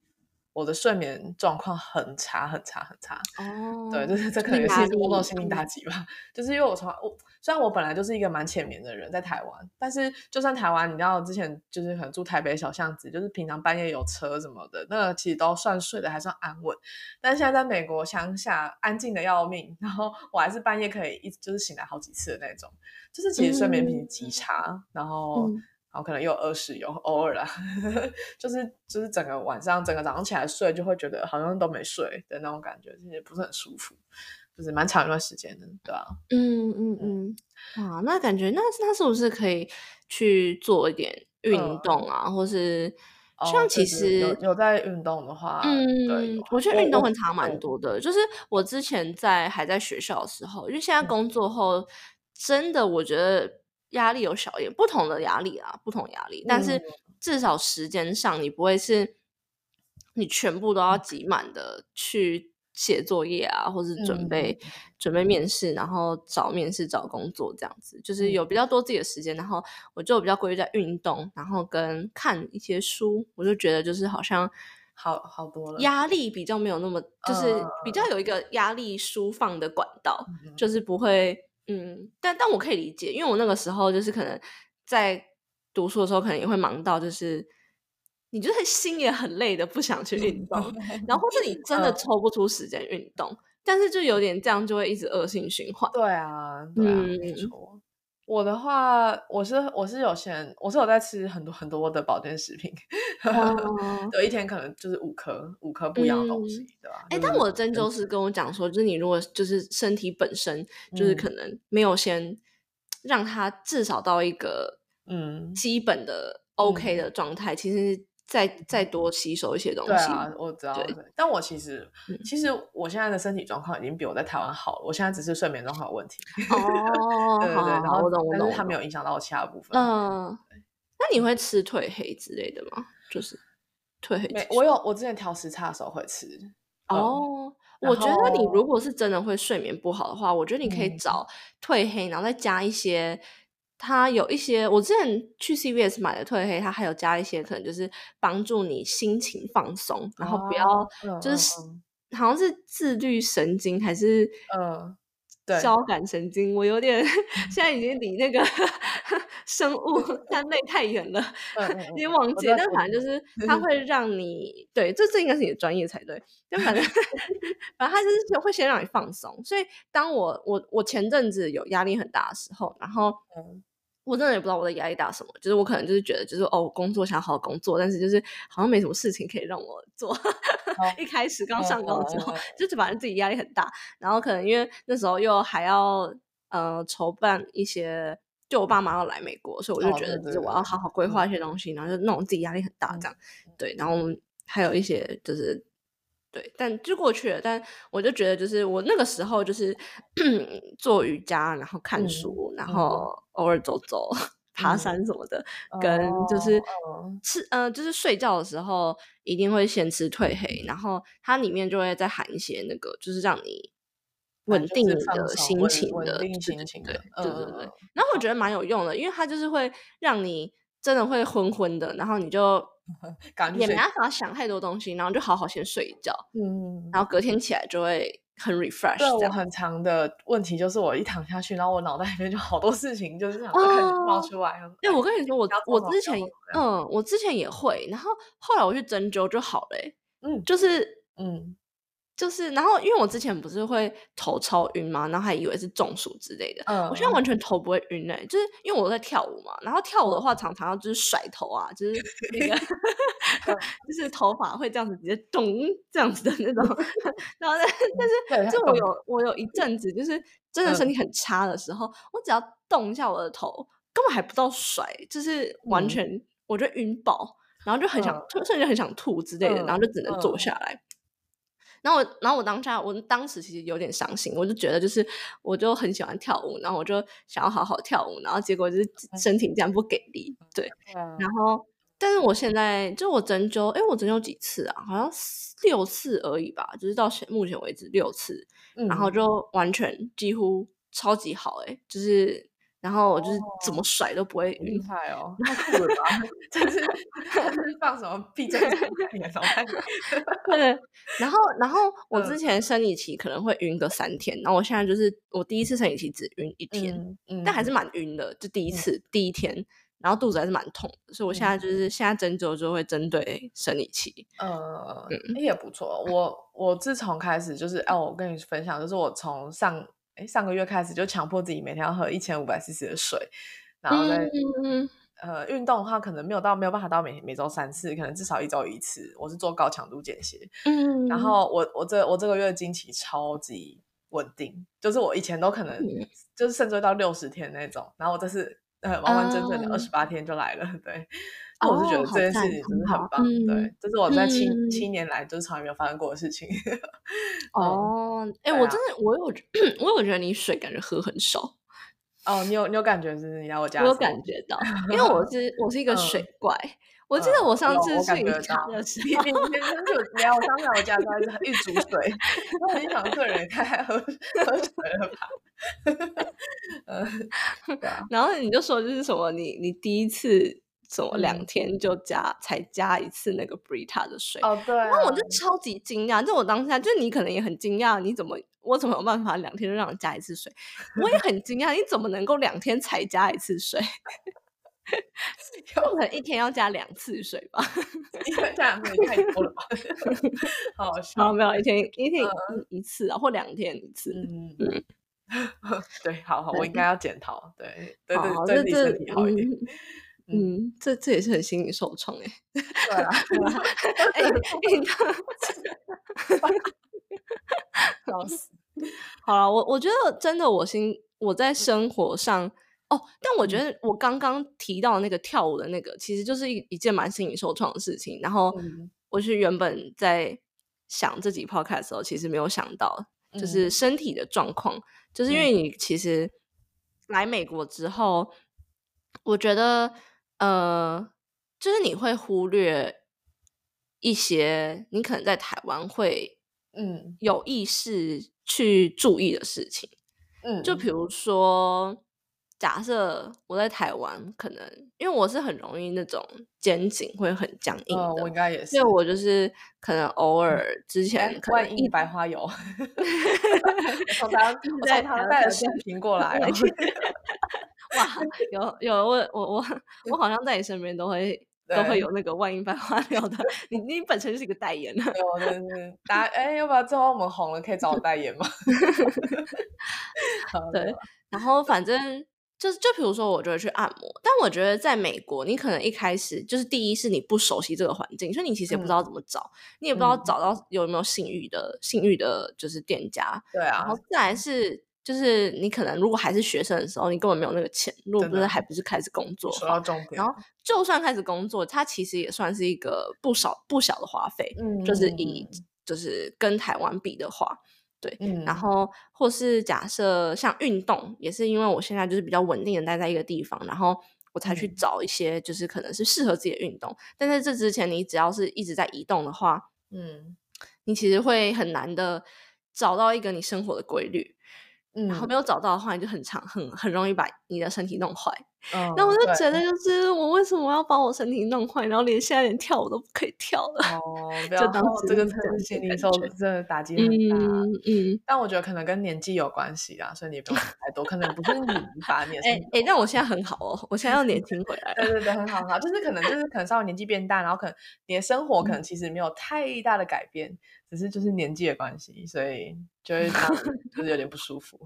我的睡眠状况很差，很差，很差。哦，对，就是这可能是某种心灵打击吧。就是因为我从我虽然我本来就是一个蛮浅眠的人，在台湾，但是就算台湾，你知道之前就是可能住台北小巷子，就是平常半夜有车什么的，那个其实都算睡得还算安稳。但现在在美国乡下，安静的要命，然后我还是半夜可以一直就是醒来好几次的那种，就是其实睡眠品质极差，然后。然后可能又有二室友，偶尔啦，就是就是整个晚上，整个早上起来睡，就会觉得好像都没睡的那种感觉，其实不是很舒服，就是蛮长一段时间的，对吧？嗯嗯嗯，啊，那感觉那那是不是可以去做一点运动啊，或是像其实有有在运动的话，嗯，对，我觉得运动会差蛮多的。就是我之前在还在学校的时候，因为现在工作后，真的我觉得。压力有小一点，不同的压力啊，不同压力，但是至少时间上你不会是，你全部都要挤满的去写作业啊，或是准备准备面试，然后找面试找工作这样子，就是有比较多自己的时间，然后我就比较规律在运动，然后跟看一些书，我就觉得就是好像好好多了，压力比较没有那么，就是比较有一个压力舒放的管道，就是不会。嗯，但但我可以理解，因为我那个时候就是可能在读书的时候，可能也会忙到就是你就是心也很累的，不想去运动，然后或是你真的嗯抽不出时间运动，但是就有点这样，就会一直恶性循环。对啊，对啊，没嗯错。我的话，我是我是有先，我是有在吃很多很多的保健食品，哦。有一天可能就是五颗五颗不一样的东西，对吧？哎、就是但我的针灸师跟我讲说，就是你如果就是身体本身就是嗯。可能没有先让它至少到一个嗯，基本的 OK 的状态，其实再再多吸收一些东西，对啊，我知道。但我其实嗯其实我现在的身体状况已经比我在台湾好了，我现在只是睡眠状况有问题。哦，对对然后我懂我懂，但是它没有影响到其他部分。嗯，那你会吃褪黑之类的吗？就是褪黑我有我之前调时差的时候会吃。嗯，哦。然我觉得你如果是真的会睡眠不好的话，我觉得你可以嗯找褪黑，然后再加一些。它有一些，我之前去 CVS 买的褪黑，它还有加一些可能就是帮助你心情放松，然后不要就是嗯好像是自律神经还是嗯，对交感神经，我有点现在已经离那个 生物三类太远了，嗯嗯有点嗯忘记。但反正就是它会让你对，这这应该是你的专业才对。就反正 反正它就是会先让你放松。所以当我我我前阵子有压力很大的时候，然后嗯我真的也不知道我的压力大什么，就是我可能就是觉得就是哦，工作想好好工作，但是就是好像没什么事情可以让我做。一开始刚上岗的时候嗯嗯嗯，就是反正自己压力很大，然后可能因为那时候又还要呃筹办一些，就我爸妈要来美国，所以我就哦觉得就是我要好好规划一些东西，然后就弄得自己压力很大这样。对，然后还有一些就是对，但就过去了。但我就觉得，就是我那个时候就是 做瑜伽，然后看嗯书，然嗯后偶尔走走、爬嗯山什么的，跟就是吃呃，就是睡觉的时候一定会先吃褪黑，然后它里面就会再含一些那个，就是让你稳定你的心情稳定的对对心情的对对对对对嗯嗯嗯。然后我觉得蛮有用的，因为它就是会让你真的会昏昏的，然后你就 也没办法想太多东西，然后就好好先睡一觉，嗯，然后隔天起来就会很 refresh。我很长的问题就是我一躺下去，然后我脑袋里面就好多事情，就是想说开始冒哦出来。然后对，我跟你说，我我之前嗯，我之前也会，然后后来我去针灸就好了欸、嗯就是嗯就是，然后因为我之前不是会头超晕嘛，然后还以为是中暑之类的。我现在嗯。完全头不会晕哎、就是因为我在跳舞嘛，然后跳舞的话常常要就是甩头啊，就是那个 就是头发会这样子直接咚这样子的那种，然后但但是就我有我有一阵子就是真的身体很差的时候，我只要动一下我的头，根本还不到甩，就是完嗯。全我就晕爆，然后就很想甚至很想吐之类的，然后就只能坐嗯。下来。然后我，然后我当下，我当时其实有点伤心，我就觉得就是，我就很喜欢跳舞，然后我就想要好好跳舞，然后结果就是身体这样不给力，对。嗯然后，但是我现在就我针灸，哎，我针灸几次啊？好像六次而已吧，就是到现目前为止六次，然后嗯就完全几乎超级好，哎，就是，然后我就是怎么甩都不会晕厉，害哦，太酷了吧！这是这是放什么避震在你的脑袋里？对，然后然后 我之嗯前生理期可能会晕个三天，然后我现在就是我第一次生理期只晕一天，嗯嗯但还是蛮晕的，就第一次、第一天，然后肚子还是蛮痛的，所以我现在就是现在针灸就会针对生理期，呃，嗯诶也不错。我我自从开始就是，哎、我跟你分享，就是我从上哎上个月开始就强迫自己每天要喝一千五百 CC 的水，然后再、嗯呃运动的话，可能没有到没有办法到每每周三次，可能至少一周一次。我是做高强度间歇，嗯，然后我我这我这个月经期超级稳定，就是我以前都可能嗯就是甚至会到六十天那种，然后我这次呃完完整整的啊二十八天就来了，对。那我是觉哦得这件事情真的很棒，对嗯，这是我在七、嗯七年来就是从来没有发生过的事情。嗯哦，哎、我真的我有 我有觉得你水感觉喝很少，哦，你有你有感觉是你来我家我有感觉到，因为我是我是一个嗯水怪。我记得嗯我上次去你家的时你我刚来我家的时候一煮水，我很想客人也太爱喝喝水了吧？呃，对啊，然后你就说就是什么你你第一次什么两嗯天就加、才加一次那个 Brita 的水，哦对啊，那我就超级惊讶，就我当下，就你可能也很惊讶，你怎么我怎么有办法两天就让你加一次水？我也很惊讶，你怎么能够两天才加一次水？可能一天要加两次水吧？这样也太多了吧？好好笑。没有一天一天一次啊，或两天一次。嗯嗯。对，好好，我应该要检讨。对对对，对自己身体好一点。嗯，这这也是很心理受创哎。对啊。哎，运动。笑死。好了，我我觉得真的，我心我在生活上哦，但我觉得我刚刚提到那个跳舞的那个，其实就是一一件蛮心理受创的事情。然后我是原本在想这集 podcast 的时候，其实没有想到，就是身体的状况，就是因为你其实来美国之后，我觉得呃，就是你会忽略一些你可能在台湾会嗯。有意识。去注意的事情，嗯，就比如说，假设我在台湾，可能因为我是很容易那种肩颈会很僵硬的，我应该也是，因为我就是可能偶。尔之前万一白花油，从他在他带了视频过来，哇，有有我我我 我好像在你身边都会。都会有那个万一百花料 的，你你本身就是一个代言的，对大家哎，要不要之后我们红了可以找我代言吗？对，然后反正就是就比如说，我就会去按摩，但我觉得在美国，你可能一开始就是第一是你不熟悉这个环境，所以你其实也不知道怎么找，你也不知道找到有没有信誉的信誉的，就是店家，对啊，然后再来是。就是你可能如果还是学生的时候，你根本没有那个钱。如果不是还不是开始工作，说到重点。然后就算开始工作，它其实也算是一个不少不小的花费。嗯，就是以就是跟台湾比的话，对。嗯。然后或是假设像运动，也是因为我现在就是比较稳定的待在一个地方，然后我才去找一些就是可能是适合自己的运动。但在这之前，你只要是一直在移动的话，嗯，你其实会很难的找到一个你生活的规律。然后没有找到的话，你就很长，很很容易把你的身体弄坏。那我就觉得，就是我为什么要把我身体弄坏，然后连现在连跳舞都不可以跳了？哦，就当这个心理受真的打击很大。嗯嗯。但我觉得可能跟年纪有关系啊，所以你不用太多，可能不是你把年哎哎，但我现在很好哦，我现在要年轻回来。对对对，很好很好，就是可能就是可能稍微年纪变大，然后可能你的生活可能其实没有太大的改变。只是就是年纪的关系，所以就会 就是有点不舒服，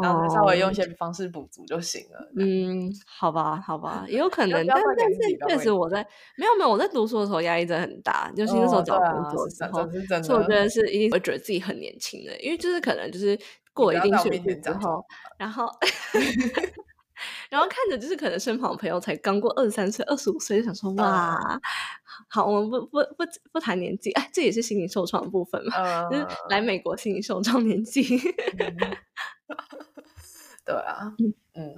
然后稍微用一些方式补足就行了。嗯，好吧，好吧，也有可能，但但是确实我在没有没有我在读书的时候压力真的很大，尤其那时候找工作的时候，所以我觉得是一定会觉得自己很年轻的，因为就是可能就是过了一定岁数之后，然后。然后看着就是可能身旁朋友才刚过二十三岁、二十五岁，就想说哇，好，我们不不不不谈年纪，哎，这也是心理受创的部分嘛，就是来美国心理受创年纪。对啊，嗯，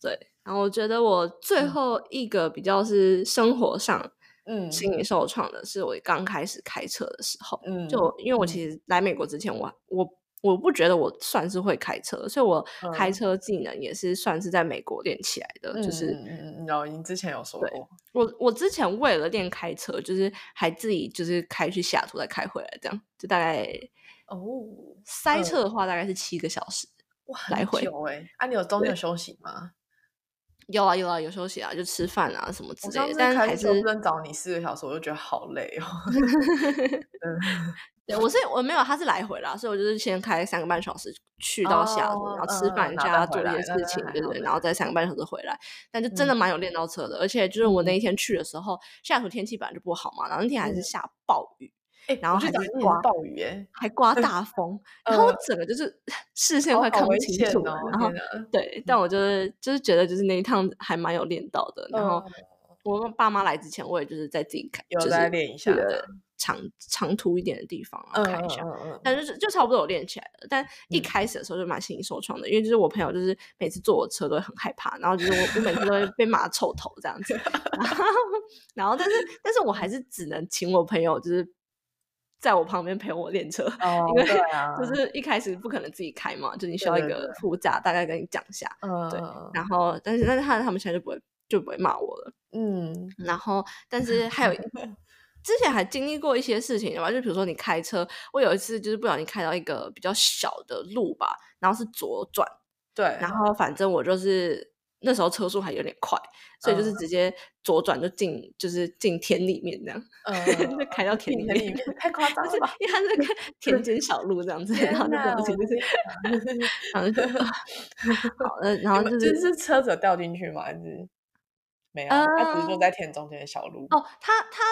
对。然后我觉得我最后一个比较是生活上，嗯，心理受创的是我刚开始开车的时候，嗯，就因为我其实来美国之前，我我。我不觉得我算是会开车，所以我开车技能也是算是在美国练起来的。就是，然后您之前有说过，我我之前为了练开车，就是还自己就是开去西雅图再开回来，这样就大概哦，塞车的话大概是七个小时，哇，来回哎，啊，你有中间休息吗？有啊有啊有休息啊，就吃饭啊什么之类的。但是还是不能找你四个小时，我就觉得好累哦。对，我是我没有，他是来回啦，所以我就是先开三个半小时去到下，然后吃饭加做一些事情，对对，然后再三个半小时回来。但就真的蛮有练到车的，而且就是我那一天去的时候，下图天气本来就不好嘛，然后那天还是下暴雨，然后还是刮暴雨，哎，还刮大风，然后整个就是 视线快看不清楚，然后对，但我就是就是觉得就是那一趟还蛮有练到的。然后我爸妈来之前，我也就是在自己开，有在练一下的。长长途一点的地方啊，看一下，但是就差不多有练起来了。但一开始的时候就蛮心理受创的，因为就是我朋友就是每次坐我车都会很害怕，然后就是我我每次都会被骂臭头这样子。然后但是但是我还是只能请我朋友就是在我旁边陪我练车，因为就是一开始不可能自己开嘛，就你需要一个副驾，大概跟你讲一下。对，然后但是但是他他们现在就不会就不会骂我了。嗯，然后但是还有。之前还经历过一些事情的吧，就比如说你开车，我有一次就是不小心开到一个比较小的路吧，然后是左转，对，然后反正我就是那时候车速还有点快，所以就是直接左转就进，就是进田里面这样，嗯，就开到田里面，太夸张了吧？因为它是个田间小路这样子，然后就哪不行，就是 然后就 好，呃然后就就是是车子掉进去吗？还是没有？它只是说在田中间的小路。哦，它它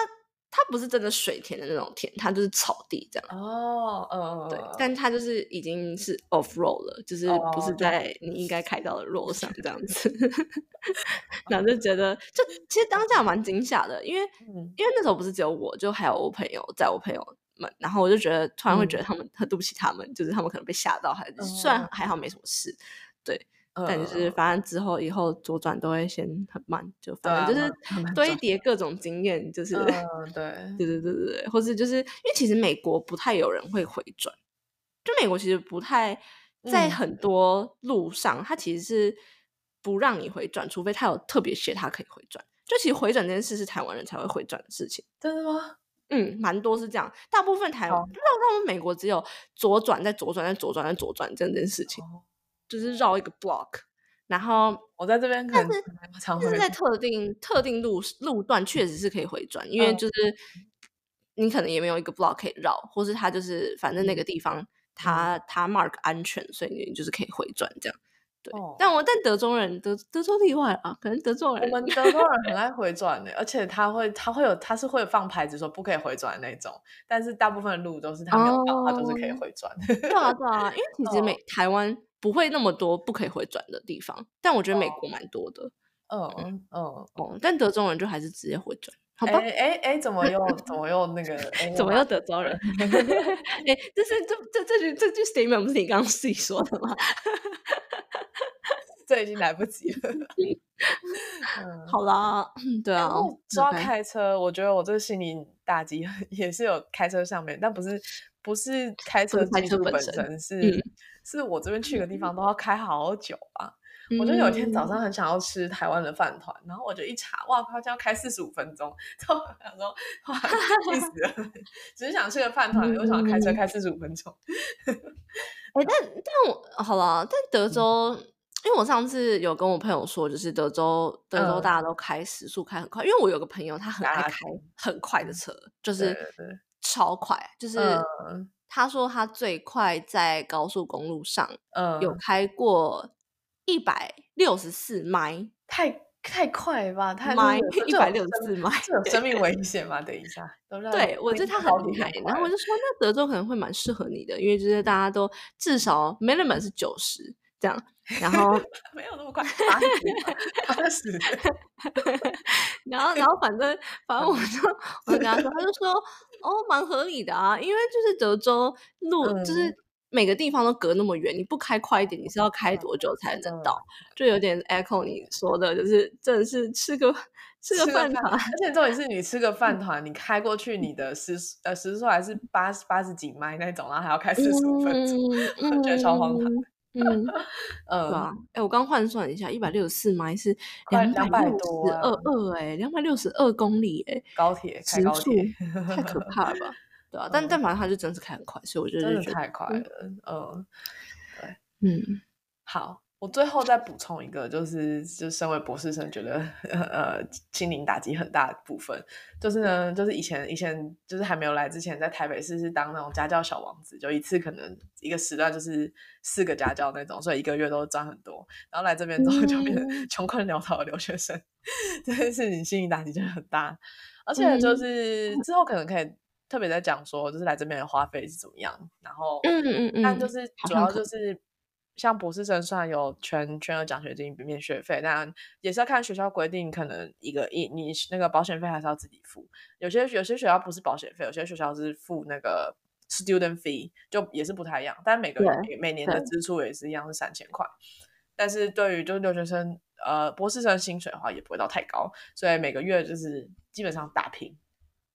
它不是真的水田的那种田，它就是草地这样。哦，嗯，对，但它就是已经是 off road 了，就是不是哦。在你应该开到的 road 上这样子，然后就觉得，就其实当下蛮惊吓的，因为嗯。因为那时候不是只有我，就还有我朋友，在我朋友们，然后我就觉得突然会觉得嗯。他们很对不起他们，就是他们可能被吓到，还虽然嗯。还好没什么事，对，嗯但就是反正之后以后左转都会先很慢，就反正就是堆转叠各种经验，就是。嗯，对，对对对对对，或是就是因为其实美国不太有人会回转，就美国其实不太在嗯很多路上，它其实是不让你回转，除非他有特别写他可以回转。就其实回转这件事是台湾人才会回转的事情，真的吗？嗯，蛮多是这样。大部分台湾，好不知道他们美国只有左转再左转再左转再左转这件事情，哦就是绕一个 block，然后我在这边可能常会但是在特定特定路路段确实是可以回转，因为嗯。就是你可能也没有一个 block 可以绕，或是它就是反正那个嗯。地方它它 mark 安全，所以你就是可以回转这样。对，哦。但我但德州人德德州例外啊，可能德州我们德州人很爱回转的，而且他会他会有他是会放牌子说不可以回转的那种，但是大部分的路都是他没有放，他都是可以哦回转。对啊对啊，因为其实哦 美台湾不会那么多不可以回转的地方，但我觉得美哦国蛮多的嗯嗯，哦。但德州人就还是直接回转，好吧？哎哎哎，怎么又怎么又那个？哎 怎么又又德州人？哎、这是这这这句这句 statement 不是你刚刚自己说的吗？这已经来不及了。嗯，好啦，对啊然后，说到 OK 开车，我觉得我这个心理打击也是有开车上面，但不是不是开车技术本身身，是、嗯是我这边去个地方都要开好久啊。我就有一天早嗯。上很想要吃台湾的饭团，然后我就一查，哇，它就要开四十五分钟，然 后我想说，哇，气死了，只是想吃个饭团，又想开车嗯。开四十五分钟，哎、但但我好了，但德州，因为我上次有跟我朋友说，就是德州德州嗯。大家都开时速开很快，因为我有个朋友他很爱大开很快的车，就是超快，就是嗯他说他最快在高速公路上嗯，有开过一百六十四迈。太太快吧？太迈一百六十四迈这有生命危 险吗？等一下，对，我觉得他很厉害。然后我就说，那德州可能会蛮适合你的，因为就是大家都至少 minimum 是九十这样，然后 没有那么快，八十，然后然后反正反正我就我就跟他说，他就说哦，蛮合理的啊，因为就是德州路、就是嗯每个地方都隔那么远，你不开快一点，你是要开多久才能到？就有点 echo 你说的，就是真的是吃个吃个饭团，而且重点是你吃个饭团，你开过去，你的时呃时速还是八十八十几迈那种，然后还要开四十五分钟，嗯 我觉得超荒唐。嗯，对嗯，啊，哎、我刚换算一下，一百六十四迈是快两百六十二二，哎，两百六十二公里、哎，高铁开高时速铁，太可怕了吧？对啊，但嗯但反正他就真是开很快，所以我就真的太快了。嗯，嗯，好，我最后再补充一个，就是就身为博士生，觉得呃心灵打击很大的部分，就是呢，就是以前以前就是还没有来之前，在台北市是当那种家教小王子，就一次可能一个时段就是四个家教那种，所以一个月都赚很多。然后来这边之后就变 穷困潦倒的留学生，这件事情心理打击真的很大。而且就嗯是之后可能可以特别在讲说，就是来这边的花费是怎么样，然后嗯嗯嗯，但就是主要就是像博士生虽然有全全额奖学金免学费，但也是要看学校规定，可能一个一你那个保险费还是要自己付。有些有些学校不是保险费，有些学校是付那个 student fee，就也是不太一样。但每个对每每年的支出也是一样是三千块。但是对于就是留学生呃博士生薪水的话，也不会到太高，所以每个月就是基本上打平。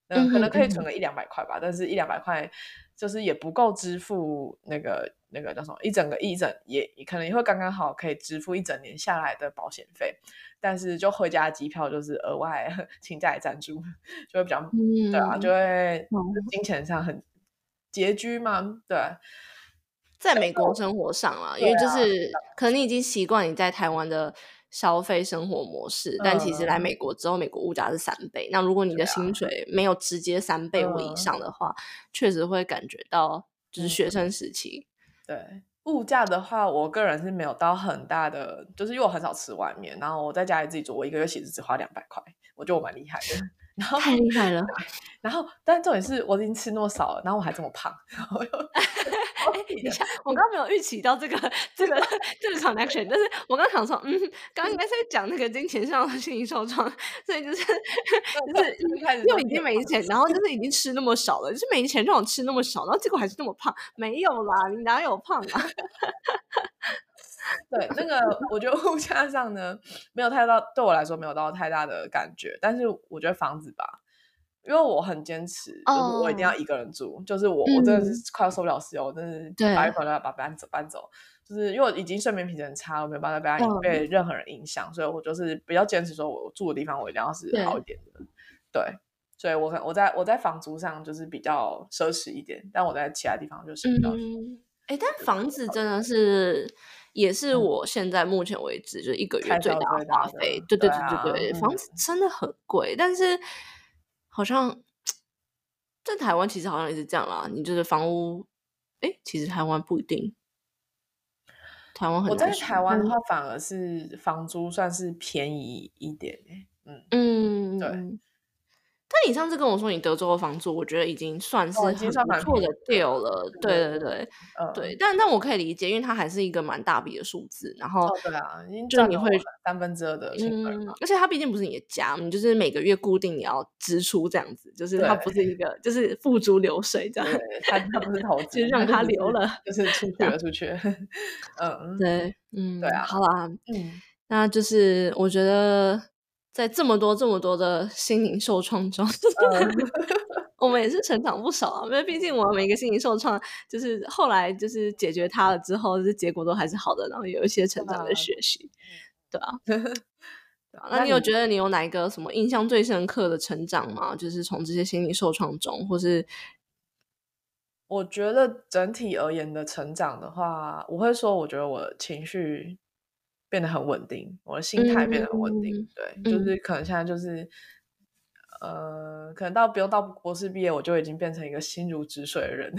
嗯，可能可以存个一两百块吧，但是一两百块就是也不够支付那个那个叫什么一整个一整也也可能也会刚刚好可以支付一整年下来的保险费，但是就回家机票就是额外 请假来赞助，就会比较、嗯，对啊，就会哦金钱上很拮据嘛，对，在美国生活上啦，因为就是可能你已经习惯你在台湾的消费生活模式，但其实来嗯美国之后，美国物价是三倍。那如果你的薪水没有直接三倍或以嗯上的话，确实会感觉到就是学嗯生时期。对物价的话，我个人是没有到很大的，就是因为我很少吃外面，然后我在家里自己煮，我一个月其实只花两百块，我觉得我蛮厉害的。然后太厉害了！然后，但重点是我已经吃那么少了，然后我还这么胖，然后又等一下，我刚刚没有预期到这个这个这个 connection，但是我刚刚想说，嗯，刚刚应该是在讲那个金钱上的心理受创，所以就是就是一开始又已经没钱，然后就是已经吃那么少了，就是没钱让我吃那么少，然后结果还是那么胖，没有啦，你哪有胖啊？对，那个我觉得物价上呢，没有太大，对我来说没有到太大的感觉。但是我觉得房子吧，因为我很坚持，就是我一定要哦一个人住，就是我我真的嗯是快要受不了室友，我真的是对把一口就要把搬走搬走。就是因为我已经睡眠品质很差，我没有办法被被任何人影响，所以我就是比较坚持说，我住的地方我一定要是好一点的。对，所以我可我在我在房租上就是比较奢侈一点，但我在其他地方就是比较嗯，哎，但房子真的是也是嗯我现在目前为止就是一个月最大的的花费。对对对对啊对对，房嗯子真的很贵，但是好像 在台湾其实好像也是这样啦。你就是房屋，哎，其实台湾不一定，台湾很我在台湾的话，反而是房租算是便宜一点诶、嗯，嗯，对嗯但你上次跟我说你德州的房租，我觉得已经算是不错的了。对对对对但但我可以理解，因为它还是一个蛮大笔的数字，然后哦，对啊，就你会三分之二的薪水嗯嘛。，而且它毕竟不是你的家，你就是每个月固定你要支出这样子，就是它不是一个就是付诸流水这样。对，他他不是投 资，就让它他只是留了就是出去了，出去了。嗯，对，嗯，对啊好啦，嗯，那就是我觉得在这么多这么多的心灵受创中，嗯 我们也是成长不少啊。因为毕竟我们每个心灵受创，就是后来就是解决它了之后，就是结果都还是好的，然后有一些成长的啊学习，对啊。对对啊那你有觉得你有哪一个什么印象最深刻的成长吗？就是从这些心理受创中，或是我觉得整体而言的成长的话，我会说，我觉得我情绪变得很稳定，我的心态变得很稳定。嗯对，就是可能现在就是，呃，可能到不用到博士毕业，我就已经变成一个心如止水的人。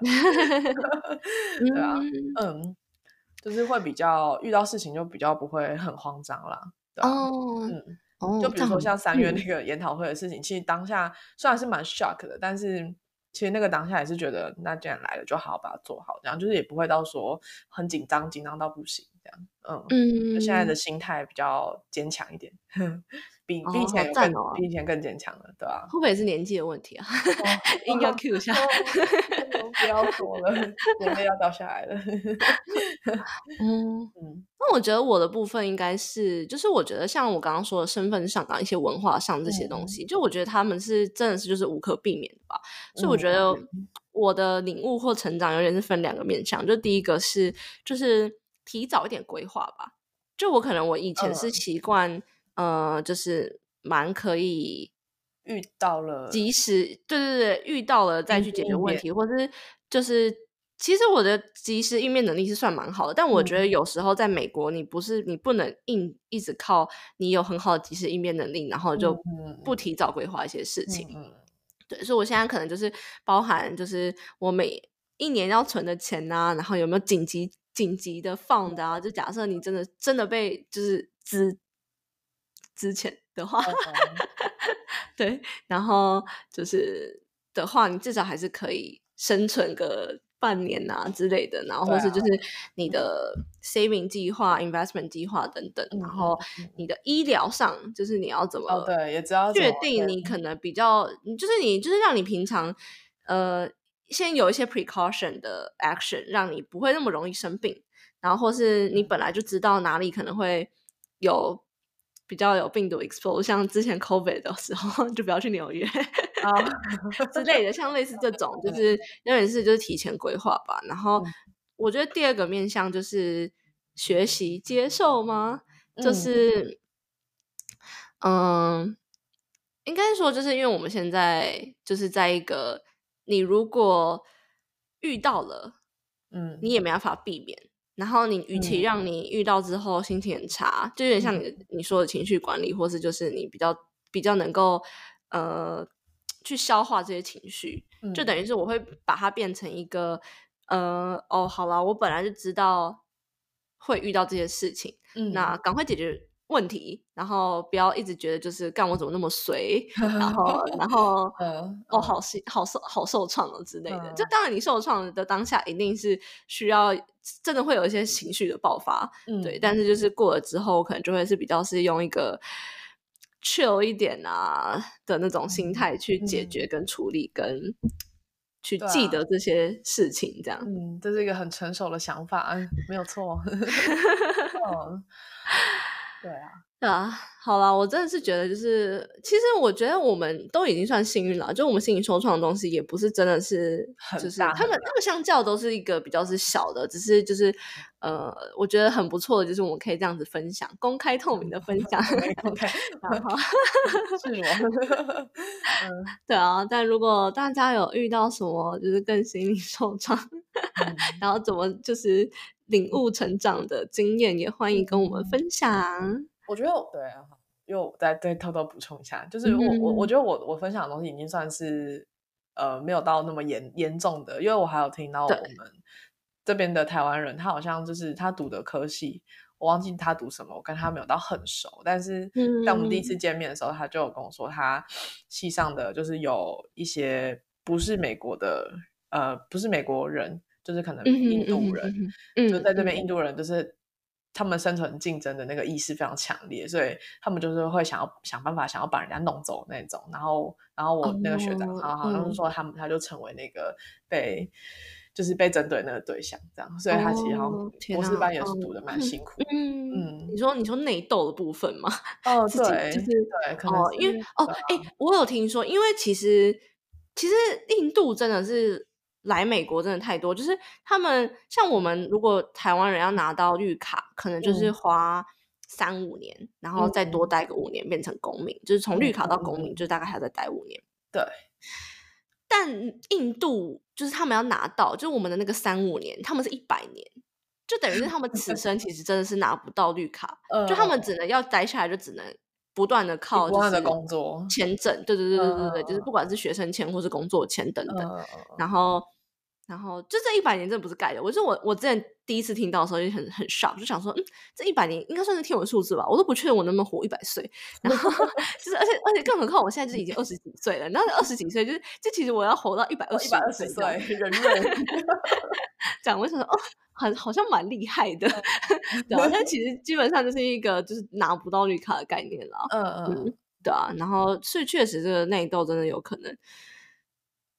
对啊，嗯嗯，就是会比较遇到事情就比较不会很慌张啦。对啊，哦嗯。哦，就比如说像三月嗯那个研讨会的事情，其实当下虽然是蛮 shock 的，但是其实那个当下也是觉得，那既然来了，就好好把它做好，这样就是也不会到说很紧张，紧张到不行这样。嗯，嗯，就现在的心态比较坚强一点，比比以哦前更、比以前更坚强了，对吧、会不会也是年纪的问题啊？硬要 Q 一下。哦不要说了，眼泪要掉下来了。嗯，嗯那我觉得我的部分应该是，就是我觉得像我刚刚说的身份上啊，一些文化上这些东嗯西，就我觉得他们是真的是就是无可避免的吧。所以我嗯觉得我的领悟或成长有点是分两个面向，就第一个是就是提早一点规划吧。就我可能我以前是嗯习惯，呃，就是蛮可以遇到了及时，对对对，遇到了再去解决问题，或是就是，其实我的及时应变能力是算蛮好的，但我觉得嗯有时候在美国，你不是你不能硬一直靠你有很好的及时应变能力，然后就嗯不提早规划一些事情。嗯嗯对，所以我现在可能就是包含就是我每一年要存的钱呐、然后有没有紧急紧急的放的啊？就假设你真的真的被就是之之前的话，嗯 对，然后就是的话，你至少还是可以生存个半年啊之类的，然后或是就是你的 saving 计划、investment 计划等等，嗯然后你。的医疗上，就是你要怎么哦对，也知道确定你。可能比较，就是你就是让你平常呃先有一些 precaution 的 action，让你不会那么容易生病，然后或是你本来就知道哪里可能会有比较有病毒 expose，像之前 COVID 的时候就不要去纽约啊，之类的，像类似这种，就是有点是就是提前规划吧。然后嗯我觉得第二个面向就是学习接受吗？就嗯是嗯，应该说就是因为我们现在就是在一个你如果遇到了，嗯。你也没办法避免。然后你与其嗯。让你遇到之后心情很差，就有点像你你说的情绪管理，或是就是你比较比较能够呃去消化这些情绪，就嗯。等于是我会把它变成一个呃哦，好啦，我本来就知道会遇到这些事情，嗯。那赶快解决问题，然后不要一直觉得就是干我怎么那么随，然后然后 嗯哦好心好受好受创了之类的。就嗯当然你受创的当下一定是需要真的会有一些情绪的爆发，对，嗯但是就是过了之后，可能就会是比较是用一个 chill 一点啊的那种心态去解嗯决跟处理跟去记得这些事情，这样。嗯，这是一个很成熟的想法，嗯，没有错。嗯，对啊，对啊，好啦，我真的是觉得，就是其实我觉得我们都已经算幸运了，就我们心灵受创的东西，也不是真的是，就是他们他们相较都是一个比较是小的，只是就是呃，我觉得很不错的，就是我们可以这样子分享，公开透明的分享，没 OK，然后是我。嗯。对啊，但如果大家有遇到什么就是更心理受创，嗯然后怎么就是领悟成长的经验，也欢迎跟我们分享。我觉得对啊，因为我再再偷偷补充一下，就是我我我嗯觉得我我分享的东西已经算是呃没有到那么严严重的，因为我还有听到我们这边的台湾人，他好像就是他读的科系，我忘记他读什么，我跟他没有到很熟，但是在我们第一嗯次见面的时候，他就有跟我说，他系上的就是有一些不是美国的呃不是美国人，就是可能印度人。嗯就在这边，嗯印度人就是他们生存竞争的那个意识非常强烈，所以他们就是会想要想办法想要把人家弄走那种。然后，然后我那个学长，哦他好像说他们他就成为那个被就是被针对那个对象，这样。所以他其实好哦像博士班也是哦读的蛮辛苦。嗯，嗯你说你说内斗的部分吗？哦，对，就是对，可能哦，因为哦，哎、我有听说，因为其实其实印度真的是来美国真的太多，就是他们像我们如果台湾人要拿到绿卡，可能就是嗯。花三五年，然后再多待个五年变成公民，就是从绿卡到公民，就大概还要再待五年。对，但印度就是他们要拿到，就是我们的那个三五年，他们是一百年，就等于是他们此 生其实真的是拿不到绿卡，就他们只能要待下来，就只能不断的靠就不断的是工作，签证，对对对对对对，就是嗯不管是学生签或是工作签等等，然后。然后就这一百年真的不是盖的，我是我我之前第一次听到的时候就很很 shock，就想说，嗯，这一百年应该算是天文数字吧，我都不确定我能不能活一百岁。然后 就是，而且而且更何况我现在就是已经二十几岁了，然后二十几岁就是，就其实我要活到一百二十一百二十岁，人类，讲，我想说，哦，很好像蛮厉害的，对啊，但 其实基本上就是一个就是拿不到绿卡的概念啦，嗯嗯嗯，对啊，然后所以确实这个内斗真的有可能。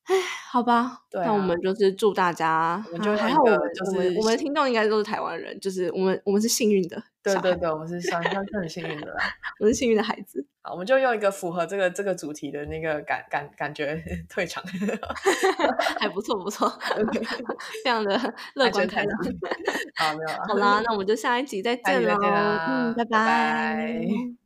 唉，好吧，对那我啊们就是祝大家，我们就啊还用一个好我们就是我们听众应该都是台湾人，就是我们我们是幸运的小孩，对对对，我们是算算是很幸运的啦。我们是幸运的孩子，好，我们就用一个符合这个这个主题的那个感感感觉 退场，还不错不错，非常的乐观开朗。好，没有了。好啦，那我们就下一集再下一集再见喽，见啦嗯，拜拜拜